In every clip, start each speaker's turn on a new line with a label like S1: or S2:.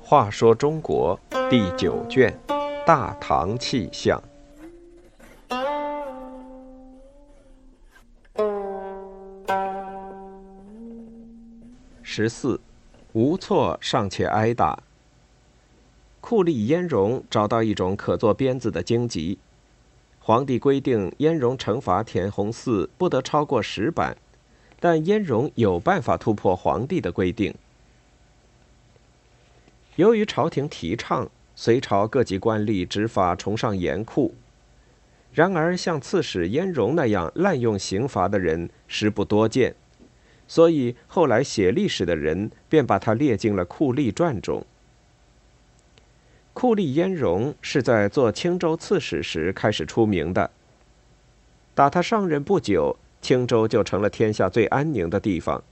S1: 话说中国第九卷《大唐气象》十四，无错尚且挨打。酷吏燕荣找到一种可做鞭子的荆棘，皇帝规定燕荣惩罚田弘嗣不得超过十板，但燕荣有办法突破皇帝的规定。由于朝廷提倡隋朝各级官吏执法崇尚严酷，然而像刺史燕荣那样滥用刑罚的人实不多见，所以后来写历史的人便把他列进了酷吏传中。酷吏燕荣是在做青州刺史时开始出名的。打他上任不久，青州就成了天下最安宁的地方。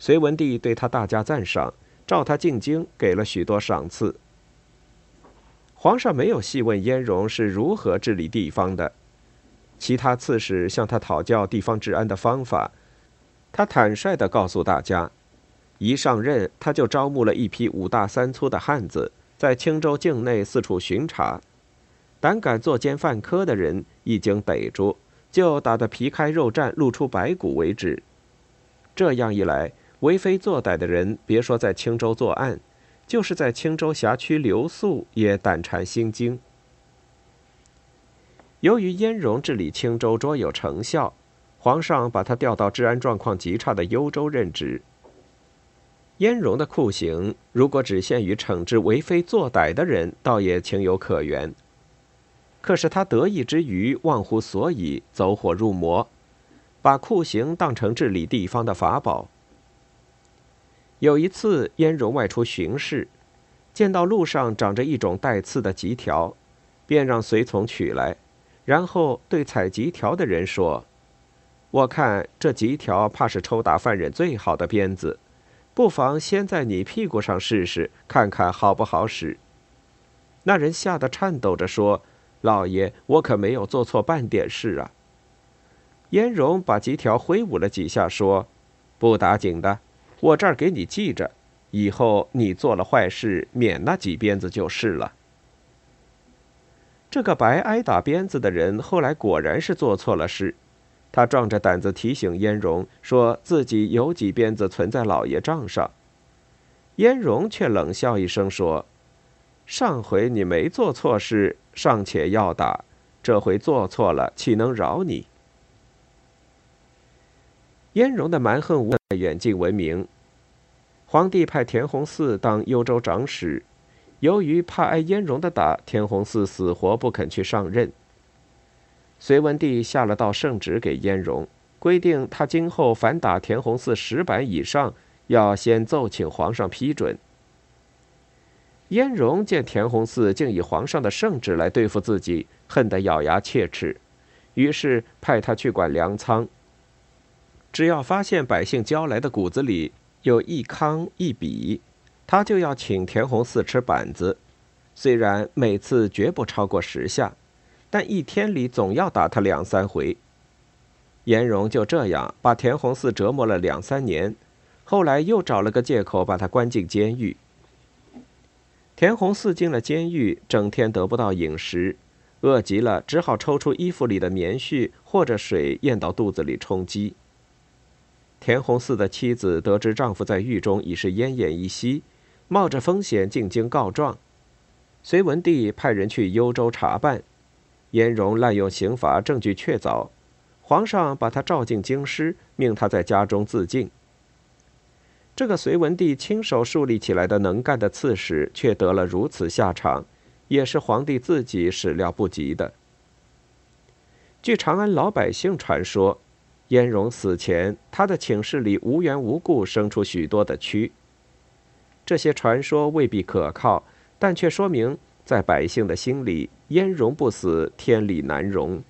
S1: 隋文帝对他大加赞赏。召他进京，给了许多赏赐。皇上没有细问燕荣是如何治理地方的，其他刺史向他讨教地方治安的方法，他坦率地告诉大家：一上任，他就招募了一批五大三粗的汉子，在青州境内四处巡查，胆敢作奸犯科的人，一经逮住，就打得皮开肉绽、露出白骨为止。这样一来，为非作歹的人，别说在青州作案，就是在青州辖区留宿，也胆颤心惊。由于燕荣治理青州卓有成效，皇上把他调到治安状况极差的幽州任职。燕荣的酷刑，如果只限于惩治为非作歹的人，倒也情有可原。可是他得意之余，忘乎所以，走火入魔，把酷刑当成治理地方的法宝。有一次，燕荣外出巡视，见到路上长着一种带刺的棘条，便让随从取来，然后对采棘条的人说：“我看这棘条怕是抽打犯人最好的鞭子，不妨先在你屁股上试试，看看好不好使。”那人吓得颤抖着说：“老爷，我可没有做错半点事啊。”燕荣把棘条挥舞了几下，说：“不打紧的。”我这儿给你记着，以后你做了坏事，免那几鞭子就是了。这个白挨打鞭子的人，后来果然是做错了事。他壮着胆子提醒燕荣，说自己有几鞭子存在老爷账上。燕荣却冷笑一声说：“上回你没做错事，尚且要打；这回做错了，岂能饶你？”燕荣的蛮横无远近闻名。皇帝派田弘嗣当幽州长史，由于怕挨燕荣的打，田弘嗣死活不肯去上任。隋文帝下了道圣旨给燕荣，规定他今后凡打田弘嗣十板以上，要先奏请皇上批准。燕荣见田弘嗣竟以皇上的圣旨来对付自己，恨得咬牙切齿，于是派他去管粮仓。只要发现百姓交来的谷子里，有一糠一笔，他就要请田弘嗣吃板子。虽然每次绝不超过十下，但一天里总要打他两三回。颜荣就这样把田弘嗣折磨了两三年，后来又找了个借口把他关进监狱。田弘嗣进了监狱，整天得不到饮食，饿极了，只好抽出衣服里的棉絮或者水咽到肚子里充饥。田弘嗣的妻子得知丈夫在狱中已是奄奄一息，冒着风险进京告状。隋文帝派人去幽州查办，燕荣滥用刑罚，证据确凿，皇上把他召进京师，命他在家中自尽。这个隋文帝亲手树立起来的能干的刺史，却得了如此下场，也是皇帝自己始料不及的。据长安老百姓传说。燕荣死前，他的寝室里无缘无故生出许多的蛆。这些传说未必可靠，但却说明在百姓的心里，焉容不死，天理难容。